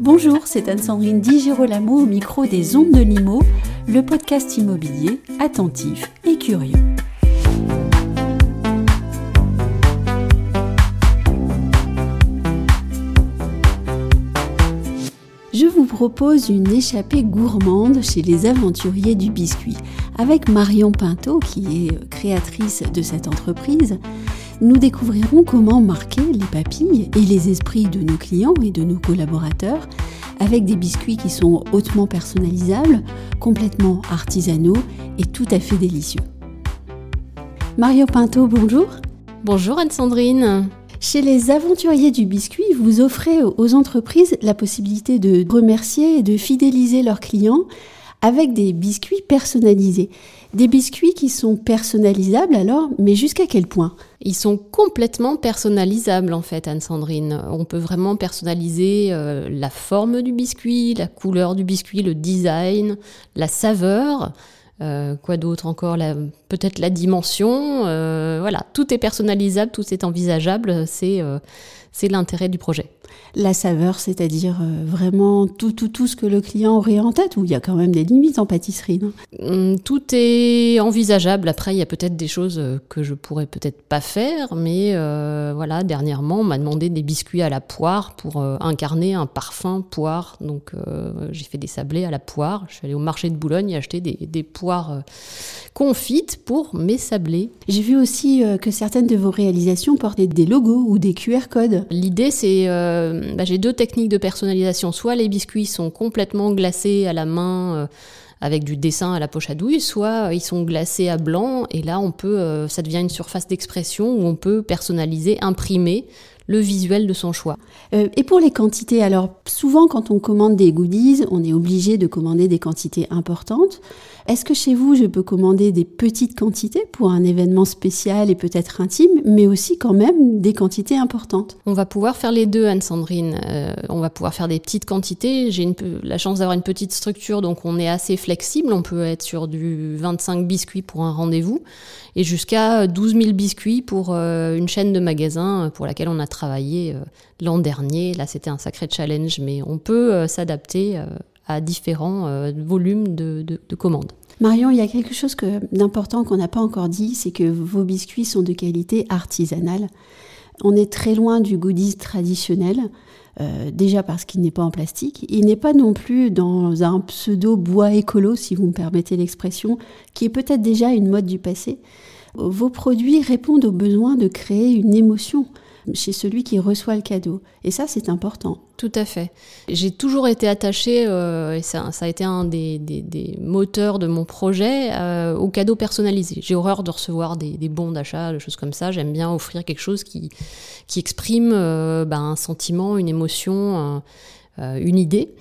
Bonjour, c'est Anne-Sandrine Di Girolamo au micro des Ondes de Limo, le podcast immobilier attentif et curieux. Je vous propose une échappée gourmande chez les aventuriers du biscuit avec Marion Pinto qui est créatrice de cette entreprise nous découvrirons comment marquer les papilles et les esprits de nos clients et de nos collaborateurs avec des biscuits qui sont hautement personnalisables, complètement artisanaux et tout à fait délicieux. Mario Pinto, bonjour. Bonjour Anne-Sandrine. Chez les aventuriers du biscuit, vous offrez aux entreprises la possibilité de remercier et de fidéliser leurs clients avec des biscuits personnalisés. Des biscuits qui sont personnalisables alors, mais jusqu'à quel point? Ils sont complètement personnalisables en fait, Anne-Sandrine. On peut vraiment personnaliser euh, la forme du biscuit, la couleur du biscuit, le design, la saveur. Euh, quoi d'autre encore? Peut-être la dimension. Euh, voilà, tout est personnalisable, tout est envisageable. C'est c'est l'intérêt du projet. La saveur, c'est-à-dire euh, vraiment tout, tout, tout ce que le client aurait en tête, ou il y a quand même des limites en pâtisserie hum, Tout est envisageable. Après, il y a peut-être des choses euh, que je pourrais peut-être pas faire, mais euh, voilà, dernièrement, on m'a demandé des biscuits à la poire pour incarner un parfum poire. Donc, j'ai fait des sablés à la poire. Je suis allée au marché de Boulogne acheter des, des poires confites pour mes sablés. J'ai vu aussi que certaines de vos réalisations portaient des logos ou des QR codes. L'idée, c'est, euh, bah, j'ai deux techniques de personnalisation. Soit les biscuits sont complètement glacés à la main euh, avec du dessin à la poche à douille, soit ils sont glacés à blanc et là, on peut, euh, ça devient une surface d'expression où on peut personnaliser, imprimer le visuel de son choix. et pour les quantités, alors souvent quand on commande des goodies, on est obligé de commander des quantités importantes. Est-ce que chez vous, je peux commander des petites quantités pour un événement spécial et peut-être intime, mais aussi quand même des quantités importantes? On va pouvoir faire les deux, Anne-Sandrine. Euh, on va pouvoir faire des petites quantités. J'ai la chance d'avoir une petite structure, donc on est assez flexible. On peut être sur du 25 biscuits pour un rendez-vous et jusqu'à 12 000 biscuits pour euh, une chaîne de magasins pour laquelle on a travaillé euh, l'an dernier. Là, c'était un sacré challenge, mais on peut s'adapter à différents volumes de commandes. Marion, il y a quelque chose d'important qu'on n'a pas encore dit, c'est que vos biscuits sont de qualité artisanale. On est très loin du goodies traditionnel, euh, déjà parce qu'il n'est pas en plastique. Il n'est pas non plus dans un pseudo bois écolo, si vous me permettez l'expression, qui est peut-être déjà une mode du passé. Vos produits répondent au besoin de créer une émotion chez celui qui reçoit le cadeau. Et ça, c'est important. Tout à fait. J'ai toujours été attachée, euh, et ça, ça, a été un des, moteurs de mon projet, euh, au cadeau personnalisé. J'ai horreur de recevoir des, bons d'achat, des choses comme ça. J'aime bien offrir quelque chose qui, qui exprime euh, ben, un sentiment, une émotion, une idée.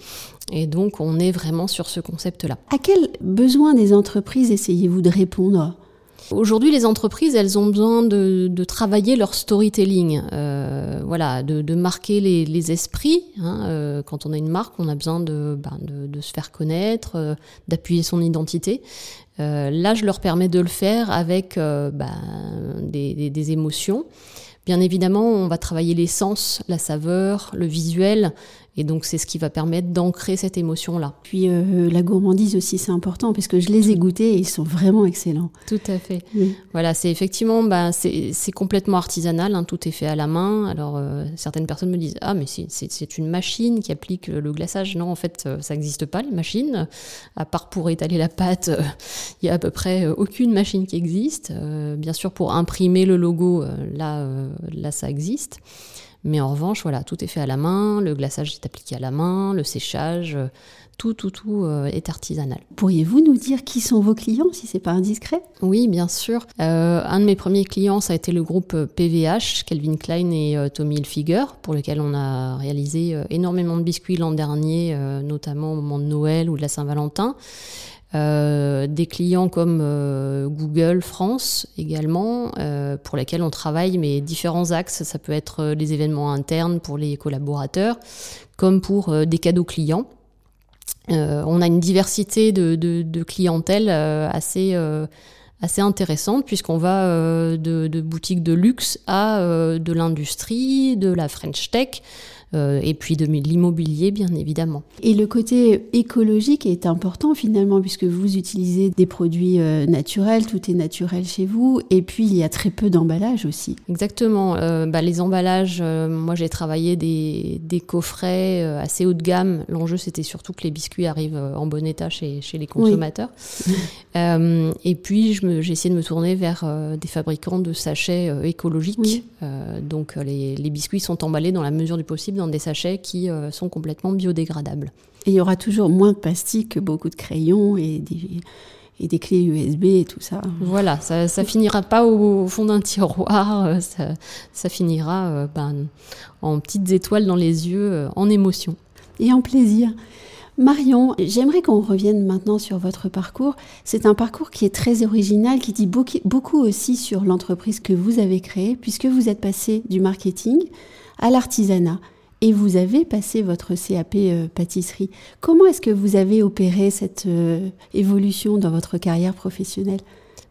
Et donc, on est vraiment sur ce concept-là. À quel besoin des entreprises essayez-vous de répondre? Aujourd'hui, les entreprises, elles ont besoin de, travailler leur storytelling, euh, voilà, de, marquer les, esprits. Hein, euh, quand on a une marque, on a besoin de, ben, se faire connaître, euh, d'appuyer son identité. là, je leur permets de le faire avec ben, des, des, émotions. Bien évidemment, on va travailler les sens, la saveur, le visuel, et donc c'est ce qui va permettre d'ancrer cette émotion-là. Puis euh, la gourmandise aussi, c'est important parce que je les ai goûtés et ils sont vraiment excellents. Tout à fait. Voilà, c'est effectivement, bah, c'est complètement artisanal, hein, tout est fait à la main. Alors euh, certaines personnes me disent ah mais c'est une machine qui applique le glaçage. Non, en fait, euh, ça n'existe pas les machines. À part pour étaler la pâte, il y a à peu près aucune machine qui existe. bien sûr, pour imprimer le logo, là, là ça existe. Mais en revanche, voilà, tout est fait à la main, le glaçage est appliqué à la main, le séchage, euh, tout, tout, tout euh, est artisanal. Pourriez-vous nous dire qui sont vos clients, si c'est pas indiscret? Oui, bien sûr. Euh, un de mes premiers clients, ça a été le groupe PVH, Calvin Klein et Tommy Hilfiger, pour lequel on a réalisé énormément de biscuits l'an dernier, notamment au moment de Noël ou de la Saint-Valentin. Euh, des clients comme euh, Google France également, euh, pour lesquels on travaille, mais différents axes. Ça peut être les événements internes pour les collaborateurs, comme pour des cadeaux clients. on a une diversité de, de, clientèle assez assez intéressante puisqu'on va de, boutiques de luxe à de l'industrie, de la French Tech, et puis de l'immobilier, bien évidemment. Et le côté écologique est important finalement, puisque vous utilisez des produits euh, naturels, tout est naturel chez vous, et puis il y a très peu d'emballage aussi. Exactement. Euh, bah, les emballages, moi j'ai travaillé des, des coffrets assez haut de gamme. L'enjeu c'était surtout que les biscuits arrivent en bon état chez, chez les consommateurs. et puis j'ai essayé de me tourner vers des fabricants de sachets écologiques. donc les, les biscuits sont emballés dans la mesure du possible dans des sachets qui euh, sont complètement biodégradables. Et il y aura toujours moins de plastique que beaucoup de crayons et des, et des clés USB et tout ça. Voilà, ça, ne finira pas au, fond d'un tiroir, euh, ça, finira euh, ben, en petites étoiles dans les yeux, en émotion. Et en plaisir. Marion, j'aimerais qu'on revienne maintenant sur votre parcours. C'est un parcours qui est très original, qui dit beaucoup aussi sur l'entreprise que vous avez créée, puisque vous êtes passé du marketing à l'artisanat et vous avez passé votre CAP euh, pâtisserie. Comment est-ce que vous avez opéré cette euh, évolution dans votre carrière professionnelle?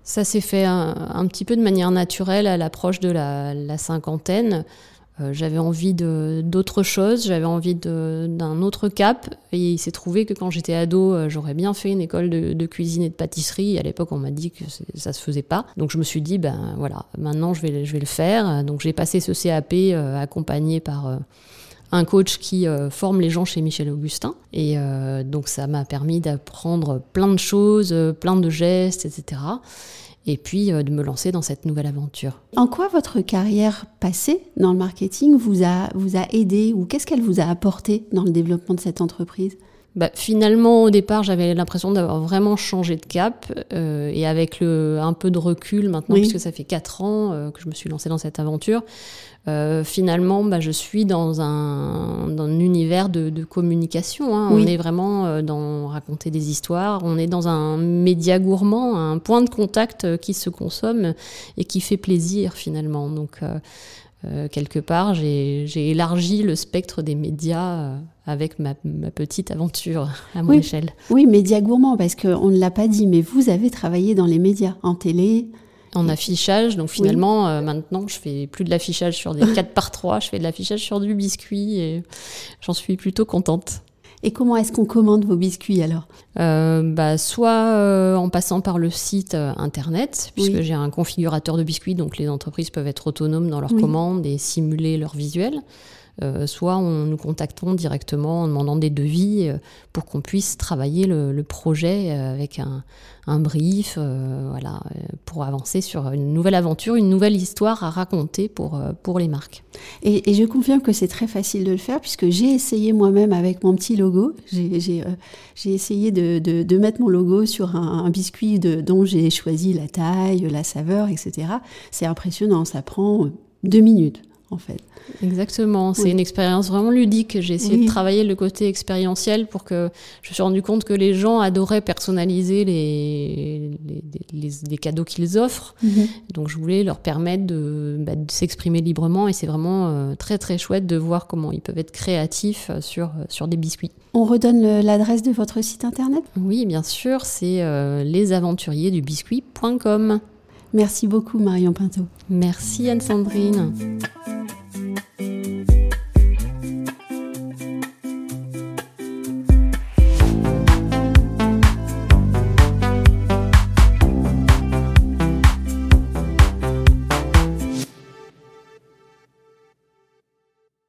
Ça s'est fait un, petit peu de manière naturelle à l'approche de la, cinquantaine. Euh, j'avais envie d'autre chose, j'avais envie d'un autre cap. Et il s'est trouvé que quand j'étais ado, j'aurais bien fait une école de, cuisine et de pâtisserie. À l'époque, on m'a dit que ça se faisait pas. Donc je me suis dit, ben voilà, maintenant je vais, je vais le faire. Donc j'ai passé ce CAP accompagné par un coach qui euh, forme les gens chez Michel Augustin. Et euh, donc ça m'a permis d'apprendre plein de choses, euh, plein de gestes, etc. Et puis de me lancer dans cette nouvelle aventure. En quoi votre carrière passée dans le marketing vous a, vous a aidé ou qu'est-ce qu'elle vous a apporté dans le développement de cette entreprise? Bah, finalement, au départ, j'avais l'impression d'avoir vraiment changé de cap. et avec le, un peu de recul maintenant, puisque ça fait quatre ans que je me suis lancée dans cette aventure, euh, finalement, bah, je suis dans un, dans un univers de, de communication. Hein. On est vraiment euh, dans raconter des histoires. On est dans un média gourmand, un point de contact euh, qui se consomme et qui fait plaisir finalement. Donc, euh, quelque part, j'ai élargi le spectre des médias avec ma, ma, petite aventure à mon échelle. Oui, média gourmand, parce qu'on ne l'a pas dit, mais vous avez travaillé dans les médias, en télé, en affichage. Donc finalement, euh, maintenant, je fais plus de l'affichage sur des 4 par 3, je fais de l'affichage sur du biscuit et j'en suis plutôt contente. Et comment est-ce qu'on commande vos biscuits alors? Euh, bah, Soit euh, en passant par le site internet, puisque j'ai un configurateur de biscuits, donc les entreprises peuvent être autonomes dans leurs commandes et simuler leur visuel. Euh, soit on nous contactons directement en demandant des devis euh, pour qu'on puisse travailler le, projet euh, avec un, brief, voilà, pour avancer sur une nouvelle aventure, une nouvelle histoire à raconter pour, pour les marques. Et, je confirme que c'est très facile de le faire puisque j'ai essayé moi-même avec mon petit logo. J'ai essayé de, de, mettre mon logo sur un, un biscuit de, dont j'ai choisi la taille, la saveur, etc. C'est impressionnant, ça prend deux minutes en fait. Exactement, c'est une expérience vraiment ludique. J'ai essayé de travailler le côté expérientiel pour que je me suis rendu compte que les gens adoraient personnaliser les, les, cadeaux qu'ils offrent. Mhm. Donc je voulais leur permettre de, bah, s'exprimer librement et c'est vraiment euh, très très chouette de voir comment ils peuvent être créatifs euh, sur, euh, sur des biscuits. On redonne l'adresse de votre site internet? Oui, bien sûr, c'est euh, lesaventuriersdubiscuit.com. Merci beaucoup Marion Pinto. Merci Anne-Sandrine.